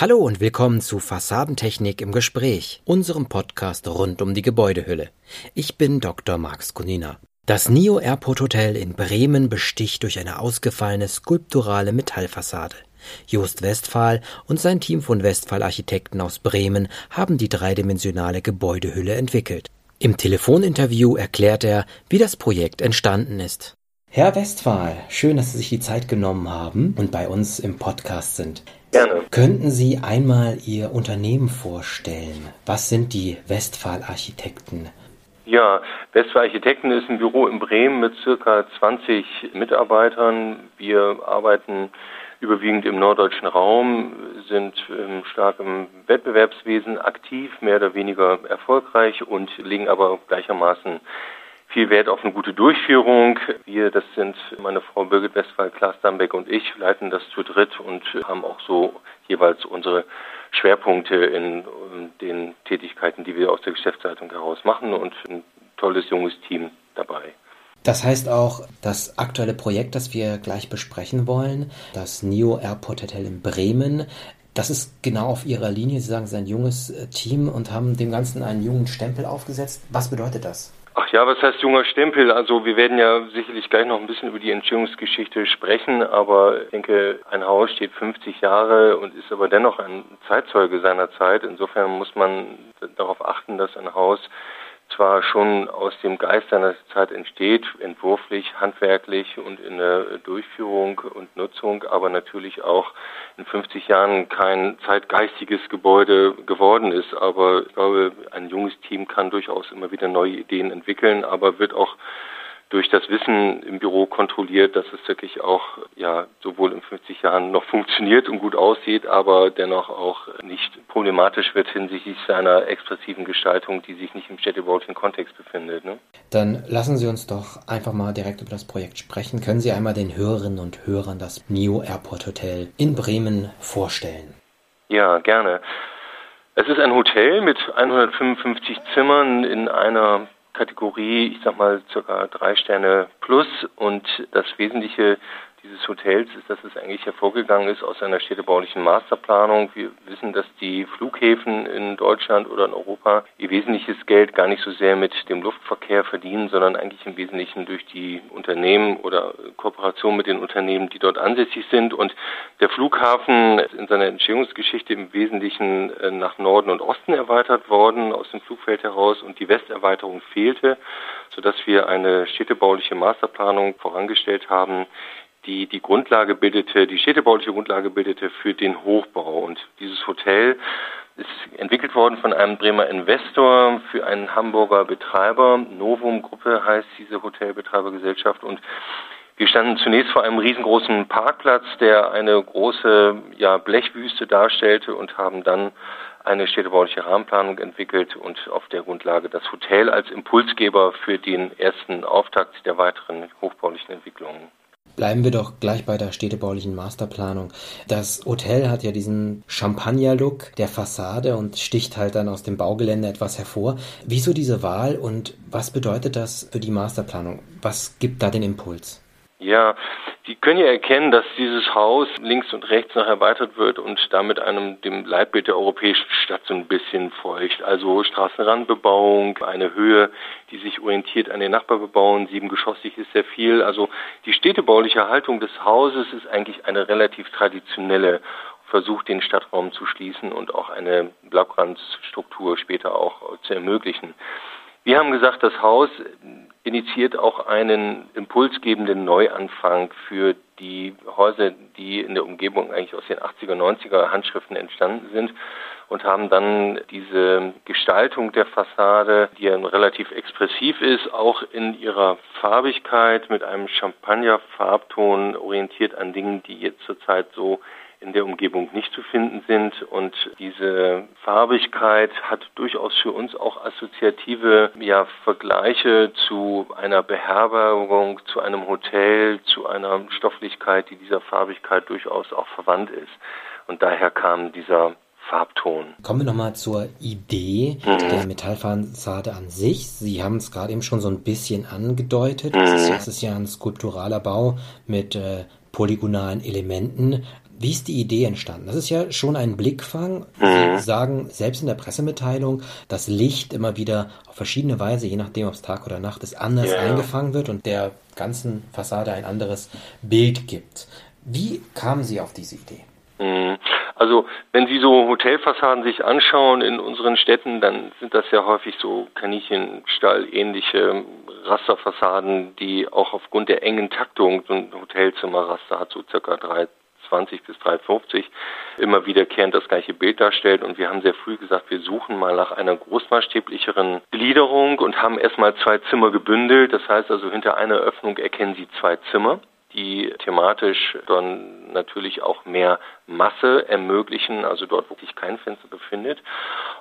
Hallo und willkommen zu Fassadentechnik im Gespräch, unserem Podcast rund um die Gebäudehülle. Ich bin Dr. Max Kunina. Das NIO Airport Hotel in Bremen besticht durch eine ausgefallene skulpturale Metallfassade. Jost Westphal und sein Team von Westphal Architekten aus Bremen haben die dreidimensionale Gebäudehülle entwickelt. Im Telefoninterview erklärt er, wie das Projekt entstanden ist. Herr Westphal, schön, dass Sie sich die Zeit genommen haben und bei uns im Podcast sind. Gerne. Könnten Sie einmal Ihr Unternehmen vorstellen? Was sind die Westphal Architekten? Ja, Westphal Architekten ist ein Büro in Bremen mit circa 20 Mitarbeitern. Wir arbeiten überwiegend im norddeutschen Raum, sind ähm, stark im Wettbewerbswesen aktiv, mehr oder weniger erfolgreich und legen aber gleichermaßen viel Wert auf eine gute Durchführung. Wir, das sind meine Frau Birgit Westphal, Klaas Dambeck und ich, leiten das zu dritt und haben auch so jeweils unsere Schwerpunkte in den Tätigkeiten, die wir aus der Geschäftsleitung heraus machen und ein tolles junges Team dabei. Das heißt auch, das aktuelle Projekt, das wir gleich besprechen wollen, das NEO Airport Hotel in Bremen, das ist genau auf Ihrer Linie. Sie sagen, es ist ein junges Team und haben dem Ganzen einen jungen Stempel aufgesetzt. Was bedeutet das? Ach ja, was heißt junger Stempel? Also wir werden ja sicherlich gleich noch ein bisschen über die Entstehungsgeschichte sprechen, aber ich denke, ein Haus steht 50 Jahre und ist aber dennoch ein Zeitzeuge seiner Zeit. Insofern muss man darauf achten, dass ein Haus zwar schon aus dem Geist seiner Zeit entsteht, entwurflich, handwerklich und in der Durchführung und Nutzung, aber natürlich auch in 50 Jahren kein zeitgeistiges Gebäude geworden ist. Aber ich glaube, ein junges Team kann durchaus immer wieder neue Ideen entwickeln, aber wird auch durch das Wissen im Büro kontrolliert, dass es wirklich auch ja sowohl in 50 Jahren noch funktioniert und gut aussieht, aber dennoch auch nicht problematisch wird hinsichtlich seiner expressiven Gestaltung, die sich nicht im städtebaulichen Kontext befindet. Ne? Dann lassen Sie uns doch einfach mal direkt über das Projekt sprechen. Können Sie einmal den Hörerinnen und Hörern das New Airport Hotel in Bremen vorstellen? Ja, gerne. Es ist ein Hotel mit 155 Zimmern in einer Kategorie, ich sag mal, circa drei Sterne plus. Und das Wesentliche dieses Hotels ist, dass es eigentlich hervorgegangen ist aus einer städtebaulichen Masterplanung. Wir wissen, dass die Flughäfen in Deutschland oder in Europa ihr wesentliches Geld gar nicht so sehr mit dem Luftverkehr verdienen, sondern eigentlich im Wesentlichen durch die Unternehmen oder Kooperation mit den Unternehmen, die dort ansässig sind. Und der Flughafen ist in seiner Entstehungsgeschichte im Wesentlichen äh, nach Norden und Osten erweitert worden, aus dem Flugfeld heraus, und die Westerweiterung fehlte, sodass wir eine städtebauliche Masterplanung vorangestellt haben, die die Grundlage bildete, die städtebauliche Grundlage bildete für den Hochbau. Und dieses Hotel ist entwickelt worden von einem Bremer Investor für einen Hamburger Betreiber. Novum Gruppe heißt diese Hotelbetreibergesellschaft und wir standen zunächst vor einem riesengroßen Parkplatz, der eine große ja, Blechwüste darstellte und haben dann eine städtebauliche Rahmenplanung entwickelt und auf der Grundlage das Hotel als Impulsgeber für den ersten Auftakt der weiteren hochbaulichen Entwicklungen. Bleiben wir doch gleich bei der städtebaulichen Masterplanung. Das Hotel hat ja diesen Champagner-Look der Fassade und sticht halt dann aus dem Baugelände etwas hervor. Wieso diese Wahl und was bedeutet das für die Masterplanung? Was gibt da den Impuls? Ja, die können ja erkennen, dass dieses Haus links und rechts noch erweitert wird und damit einem dem Leitbild der europäischen Stadt so ein bisschen folgt. Also Straßenrandbebauung, eine Höhe, die sich orientiert an den Nachbarbebauungen, siebengeschossig ist sehr viel. Also die städtebauliche Haltung des Hauses ist eigentlich eine relativ traditionelle versucht, den Stadtraum zu schließen und auch eine Blaugranzstruktur später auch zu ermöglichen. Wir haben gesagt, das Haus initiiert auch einen impulsgebenden Neuanfang für die Häuser, die in der Umgebung eigentlich aus den 80er, 90er Handschriften entstanden sind und haben dann diese Gestaltung der Fassade, die ja relativ expressiv ist, auch in ihrer Farbigkeit mit einem Champagner-Farbton orientiert an Dingen, die jetzt zurzeit so in der Umgebung nicht zu finden sind. Und diese Farbigkeit hat durchaus für uns auch assoziative ja, Vergleiche zu einer Beherbergung, zu einem Hotel, zu einer Stofflichkeit, die dieser Farbigkeit durchaus auch verwandt ist. Und daher kam dieser Farbton. Kommen wir nochmal zur Idee mhm. der Metallfassade an sich. Sie haben es gerade eben schon so ein bisschen angedeutet. Mhm. Es, ist, es, ist, ja ein skulpturaler Bau mit äh, polygonalen Elementen. Wie ist die Idee entstanden? Das ist ja schon ein Blickfang. Sie mhm. sagen selbst in der Pressemitteilung, dass Licht immer wieder auf verschiedene Weise, je nachdem ob es Tag oder Nacht ist, anders ja. eingefangen wird und der ganzen Fassade ein anderes Bild gibt. Wie kamen Sie auf diese Idee? Mhm. Also wenn Sie so Hotelfassaden sich anschauen in unseren Städten, dann sind das ja häufig so Kaninchenstall-ähnliche Rasterfassaden, die auch aufgrund der engen Taktung, so ein Hotelzimmerraster hat so circa 320 bis 350, immer wiederkehrend das gleiche Bild darstellt. Und wir haben sehr früh gesagt, wir suchen mal nach einer großmaßstäblicheren Gliederung und haben erstmal zwei Zimmer gebündelt. Das heißt also, hinter einer Öffnung erkennen Sie zwei Zimmer die thematisch dann natürlich auch mehr Masse ermöglichen, also dort, wo sich kein Fenster befindet.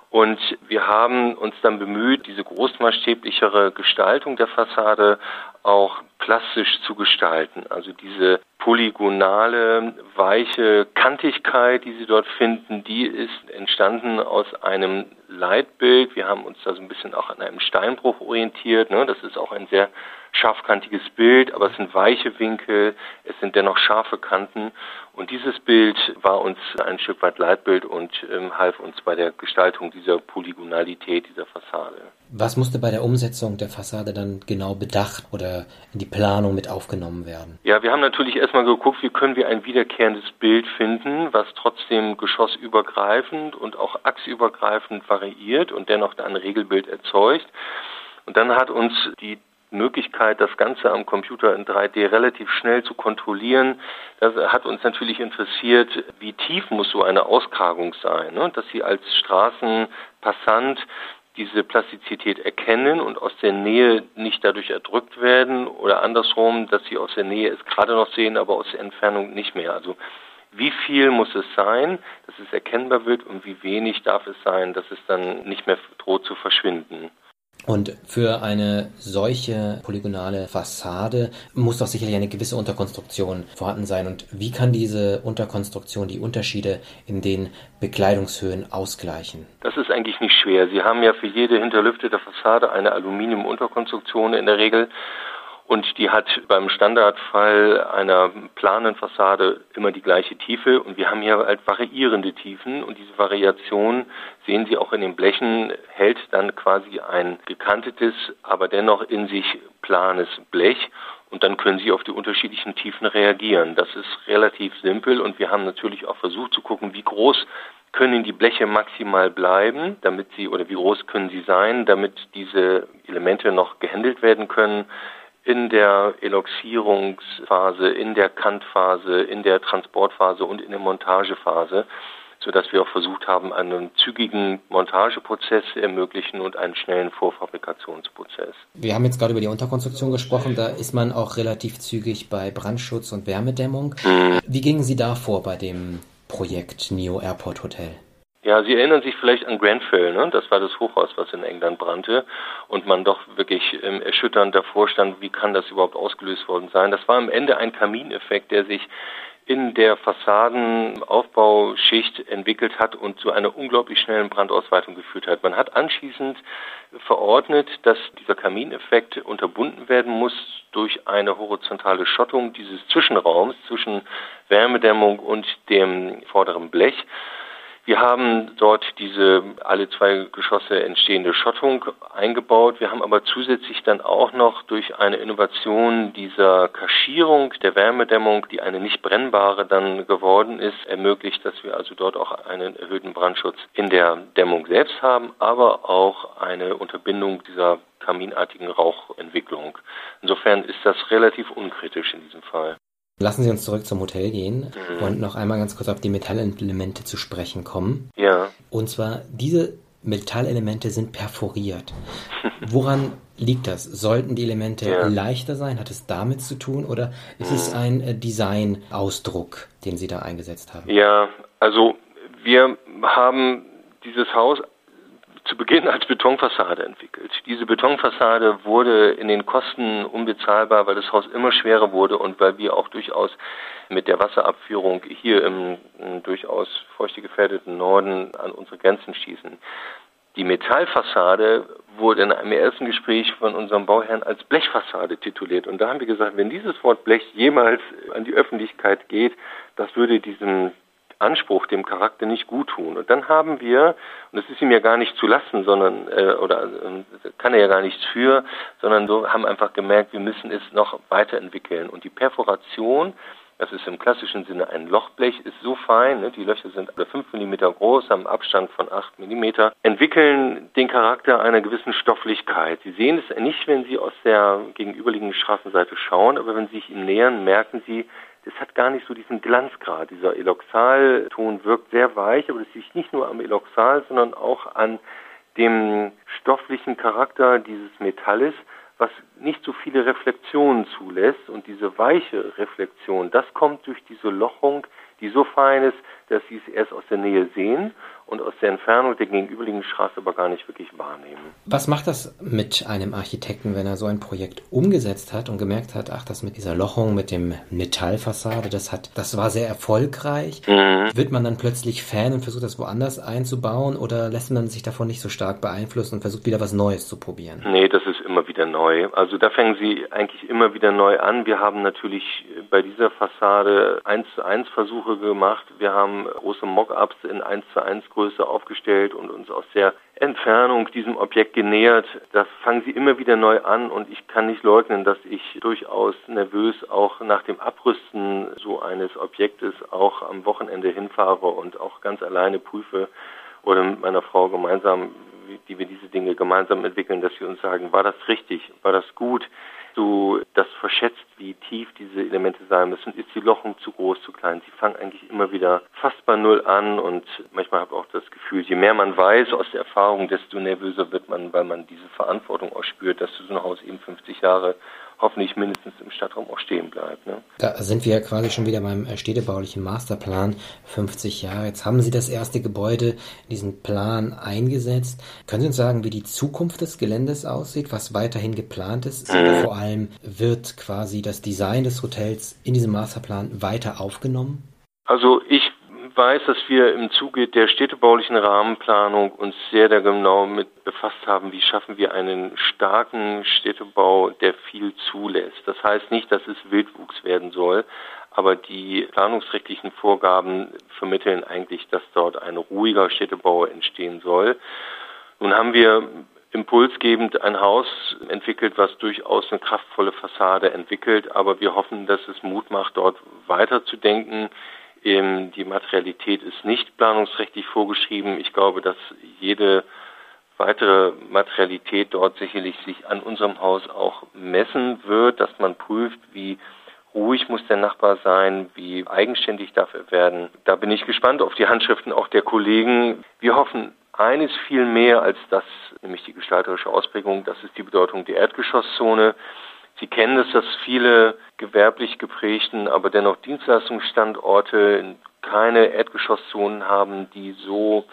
Und wir haben uns dann bemüht, diese großmaßstäblichere Gestaltung der Fassade auch plastisch zu gestalten. Also diese polygonale, weiche Kantigkeit, die Sie dort finden, die ist entstanden aus einem Leitbild. Wir haben uns da so ein bisschen auch an einem Steinbruch orientiert. Ne? Das ist auch ein sehr scharfkantiges Bild, aber es sind weiche Winkel, es sind dennoch scharfe Kanten. Und dieses Bild war uns ein Stück weit Leitbild und ähm, half uns bei der Gestaltung dieser Polygonalität dieser Fassade. Was musste bei der Umsetzung der Fassade dann genau bedacht oder in die Planung mit aufgenommen werden? Ja, wir haben natürlich erstmal geguckt, wie können wir ein wiederkehrendes Bild finden, was trotzdem geschossübergreifend und auch achsübergreifend variiert und dennoch ein Regelbild erzeugt. Und dann hat uns die Möglichkeit, das Ganze am Computer in 3D relativ schnell zu kontrollieren. Das hat uns natürlich interessiert, wie tief muss so eine Auskragung sein, ne? dass Sie als Straßenpassant diese Plastizität erkennen und aus der Nähe nicht dadurch erdrückt werden oder andersrum, dass Sie aus der Nähe es gerade noch sehen, aber aus der Entfernung nicht mehr. Also wie viel muss es sein, dass es erkennbar wird und wie wenig darf es sein, dass es dann nicht mehr droht zu verschwinden. Und für eine solche polygonale Fassade muss doch sicherlich eine gewisse Unterkonstruktion vorhanden sein. Und wie kann diese Unterkonstruktion die Unterschiede in den Bekleidungshöhen ausgleichen? Das ist eigentlich nicht schwer. Sie haben ja für jede hinterlüftete Fassade eine Aluminium-Unterkonstruktion in der Regel und die hat beim Standardfall einer planen Fassade immer die gleiche Tiefe. Und wir haben hier halt variierende Tiefen. Und diese Variation sehen Sie auch in den Blechen, hält dann quasi ein gekantetes, aber dennoch in sich planes Blech. Und dann können Sie auf die unterschiedlichen Tiefen reagieren. Das ist relativ simpel. Und wir haben natürlich auch versucht zu gucken, wie groß können die Bleche maximal bleiben, damit sie oder wie groß können sie sein, damit diese Elemente noch gehandelt werden können in der Eloxierungsphase, in der Kantphase, in der Transportphase und in der Montagephase, sodass wir auch versucht haben, einen zügigen Montageprozess zu ermöglichen und einen schnellen Vorfabrikationsprozess. Wir haben jetzt gerade über die Unterkonstruktion gesprochen, da ist man auch relativ zügig bei Brandschutz und Wärmedämmung. Mhm. Wie gingen Sie da vor bei dem Projekt Neo Airport Hotel? Ja, Sie erinnern sich vielleicht an Grenfell, ne? das war das Hochhaus, was in England brannte und man doch wirklich ähm, erschütternd davor stand, wie kann das überhaupt ausgelöst worden sein. Das war am Ende ein Kamineffekt, der sich in der Fassadenaufbauschicht entwickelt hat und zu einer unglaublich schnellen Brandausweitung geführt hat. Man hat anschließend verordnet, dass dieser Kamineffekt unterbunden werden muss durch eine horizontale Schottung dieses Zwischenraums zwischen Wärmedämmung und dem vorderen Blech. Wir haben dort diese alle zwei Geschosse entstehende Schottung eingebaut. Wir haben aber zusätzlich dann auch noch durch eine Innovation dieser Kaschierung der Wärmedämmung, die eine nicht brennbare dann geworden ist, ermöglicht, dass wir also dort auch einen erhöhten Brandschutz in der Dämmung selbst haben, aber auch eine Unterbindung dieser kaminartigen Rauchentwicklung. Insofern ist das relativ unkritisch in diesem Fall. Lassen Sie uns zurück zum Hotel gehen mhm. und noch einmal ganz kurz auf die Metallelemente zu sprechen kommen. Ja. Und zwar, diese Metallelemente sind perforiert. Woran liegt das? Sollten die Elemente ja. leichter sein? Hat es damit zu tun? Oder ist mhm. es ein äh, Designausdruck, den Sie da eingesetzt haben? Ja, also wir haben dieses Haus zu Beginn als Betonfassade entwickelt. Diese Betonfassade wurde in den Kosten unbezahlbar, weil das Haus immer schwerer wurde und weil wir auch durchaus mit der Wasserabführung hier im, durchaus feuchte gefährdeten Norden an unsere Grenzen schießen. Die Metallfassade wurde in einem ersten Gespräch von unserem Bauherrn als Blechfassade tituliert. Und da haben wir gesagt, wenn dieses Wort Blech jemals an die Öffentlichkeit geht, das würde diesem Anspruch, dem Charakter nicht gut tun. Und dann haben wir, und das ist ihm ja gar nicht zu lassen, sondern, äh, oder äh, kann er ja gar nichts für, sondern so haben einfach gemerkt, wir müssen es noch weiterentwickeln. Und die Perforation, das ist im klassischen Sinne ein Lochblech, ist so fein, ne, die Löcher sind alle 5 mm groß, haben Abstand von 8 mm, entwickeln den Charakter einer gewissen Stofflichkeit. Sie sehen es nicht, wenn Sie aus der gegenüberliegenden Straßenseite schauen, aber wenn Sie sich ihm nähern, merken Sie, es hat gar nicht so diesen Glanzgrad. Dieser Eloxalton wirkt sehr weich, aber das liegt nicht nur am Eloxal, sondern auch an dem stofflichen Charakter dieses Metalles, was nicht so viele Reflexionen zulässt. Und diese weiche Reflexion, das kommt durch diese Lochung, die so fein ist, dass Sie es erst aus der Nähe sehen und aus der Entfernung der gegenüberliegenden Straße aber gar nicht wirklich wahrnehmen. Was macht das mit einem Architekten, wenn er so ein Projekt umgesetzt hat und gemerkt hat, ach, das mit dieser Lochung, mit dem Metallfassade, das hat, das war sehr erfolgreich. Mhm. Wird man dann plötzlich Fan und versucht das woanders einzubauen oder lässt man sich davon nicht so stark beeinflussen und versucht wieder was Neues zu probieren? Nee, das ist immer wieder neu. Also da fangen sie eigentlich immer wieder neu an. Wir haben natürlich bei dieser Fassade eins zu eins Versuche gemacht. Wir haben große Mock-ups in eins zu eins Größe aufgestellt und uns aus der Entfernung diesem Objekt genähert. Das fangen sie immer wieder neu an und ich kann nicht leugnen, dass ich durchaus nervös auch nach dem Abrüsten so eines Objektes auch am Wochenende hinfahre und auch ganz alleine prüfe oder mit meiner Frau gemeinsam, die wir diese Dinge gemeinsam entwickeln, dass wir uns sagen, war das richtig, war das gut? du das verschätzt, wie tief diese Elemente sein müssen, ist die Lochung zu groß, zu klein. Sie fangen eigentlich immer wieder fast bei Null an und manchmal habe ich auch das Gefühl, je mehr man weiß aus der Erfahrung, desto nervöser wird man, weil man diese Verantwortung auch spürt, dass so ein Haus eben 50 Jahre hoffentlich mindestens im Stadtraum auch stehen bleibt. Ne? Da sind wir quasi schon wieder beim städtebaulichen Masterplan 50 Jahre. Jetzt haben Sie das erste Gebäude in diesen Plan eingesetzt. Können Sie uns sagen, wie die Zukunft des Geländes aussieht, was weiterhin geplant ist? Mhm. Vor allem wird quasi das Design des Hotels in diesem Masterplan weiter aufgenommen? Also ich weiß, dass wir im Zuge der städtebaulichen Rahmenplanung uns sehr, genau mit befasst haben, wie schaffen wir einen starken Städtebau, der viel zulässt. Das heißt nicht, dass es Wildwuchs werden soll, aber die planungsrechtlichen Vorgaben vermitteln eigentlich, dass dort ein ruhiger Städtebau entstehen soll. Nun haben wir impulsgebend ein Haus entwickelt, was durchaus eine kraftvolle Fassade entwickelt, aber wir hoffen, dass es Mut macht, dort weiterzudenken, die Materialität ist nicht planungsrechtlich vorgeschrieben. Ich glaube, dass jede weitere Materialität dort sicherlich sich an unserem Haus auch messen wird, dass man prüft, wie ruhig muss der Nachbar sein, wie eigenständig darf er werden. Da bin ich gespannt auf die Handschriften auch der Kollegen. Wir hoffen eines viel mehr als das, nämlich die gestalterische Ausprägung, das ist die Bedeutung der Erdgeschosszone. Sie kennen es, dass viele gewerblich geprägten, aber dennoch Dienstleistungsstandorte keine Erdgeschosszonen haben, die so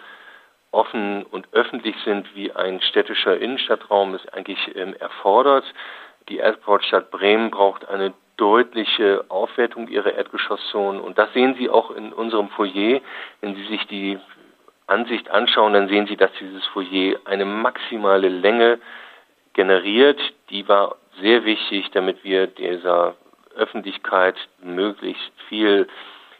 offen und öffentlich sind, wie ein städtischer Innenstadtraum es eigentlich ähm, erfordert. Die Erdportstadt Bremen braucht eine deutliche Aufwertung ihrer Erdgeschosszonen und das sehen Sie auch in unserem Foyer. Wenn Sie sich die Ansicht anschauen, dann sehen Sie, dass dieses Foyer eine maximale Länge generiert. Die war sehr wichtig, damit wir dieser Öffentlichkeit möglichst viel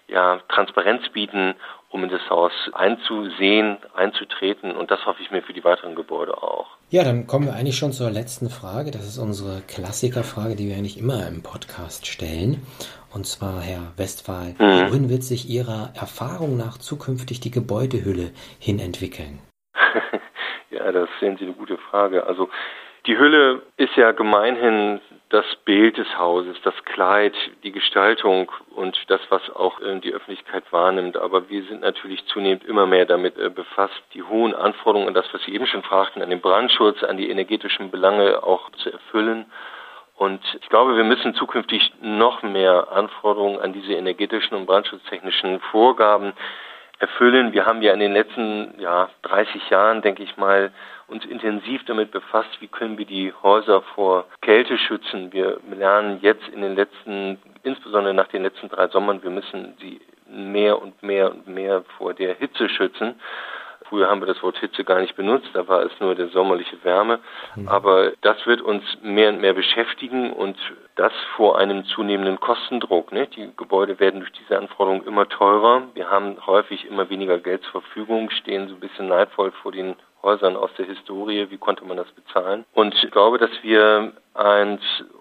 ja, Transparenz bieten, um in das Haus einzusehen, einzutreten. Und das hoffe ich mir für die weiteren Gebäude auch. Ja, dann kommen wir eigentlich schon zur letzten Frage. Das ist unsere Klassikerfrage, die wir eigentlich immer im Podcast stellen. Und zwar, Herr Westphal, mhm. wohin wird sich Ihrer Erfahrung nach zukünftig die Gebäudehülle hin entwickeln? ja, das sehen Sie eine gute Frage. Also die Hülle ist ja gemeinhin das Bild des Hauses, das Kleid, die Gestaltung und das, was auch äh, die Öffentlichkeit wahrnimmt. Aber wir sind natürlich zunehmend immer mehr damit äh, befasst, die hohen Anforderungen an das, was Sie eben schon fragten, an den Brandschutz, an die energetischen Belange auch zu erfüllen. Und ich glaube, wir müssen zukünftig noch mehr Anforderungen an diese energetischen und brandschutztechnischen Vorgaben erfüllen. Wir haben ja in den letzten ja, 30 Jahren, denke ich mal, uns intensiv damit befasst, wie können wir die Häuser vor Kälte schützen. Wir lernen jetzt in den letzten, insbesondere nach den letzten drei Sommern, wir müssen sie mehr und mehr und mehr vor der Hitze schützen. Früher haben wir das Wort Hitze gar nicht benutzt, da war es nur der sommerliche Wärme. Mhm. Aber das wird uns mehr und mehr beschäftigen und das vor einem zunehmenden Kostendruck. Ne? Die Gebäude werden durch diese Anforderungen immer teurer. Wir haben häufig immer weniger Geld zur Verfügung, stehen so ein bisschen neidvoll vor den Häusern aus der Historie. Wie konnte man das bezahlen? Und ich glaube, dass wir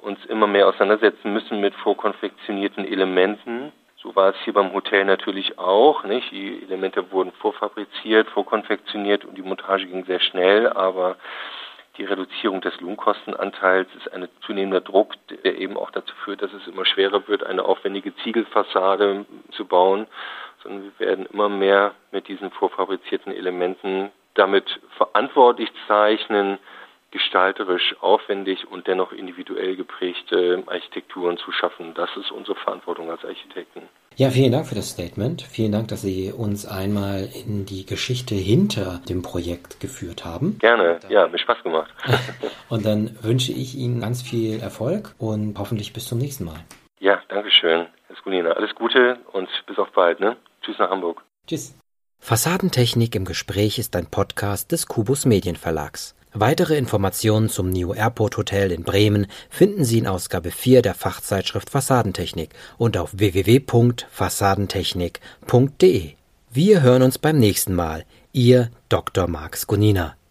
uns immer mehr auseinandersetzen müssen mit vorkonfektionierten Elementen, so war es hier beim Hotel natürlich auch. Nicht? Die Elemente wurden vorfabriziert, vorkonfektioniert und die Montage ging sehr schnell, aber die Reduzierung des Lohnkostenanteils ist ein zunehmender Druck, der eben auch dazu führt, dass es immer schwerer wird, eine aufwendige Ziegelfassade zu bauen, sondern wir werden immer mehr mit diesen vorfabrizierten Elementen damit verantwortlich zeichnen, gestalterisch aufwendig und dennoch individuell geprägte Architekturen zu schaffen. Das ist unsere Verantwortung als Architekten. Ja, vielen Dank für das Statement. Vielen Dank, dass Sie uns einmal in die Geschichte hinter dem Projekt geführt haben. Gerne, ja, mir Spaß gemacht. und dann wünsche ich Ihnen ganz viel Erfolg und hoffentlich bis zum nächsten Mal. Ja, danke schön, Herr Skulina. Alles Gute und bis auf bald. Ne? Tschüss nach Hamburg. Tschüss. Fassadentechnik im Gespräch ist ein Podcast des Kubus Medienverlags. Weitere Informationen zum Neo Airport Hotel in Bremen finden Sie in Ausgabe 4 der Fachzeitschrift Fassadentechnik und auf www.fassadentechnik.de. Wir hören uns beim nächsten Mal. Ihr Dr. Marx Gunina.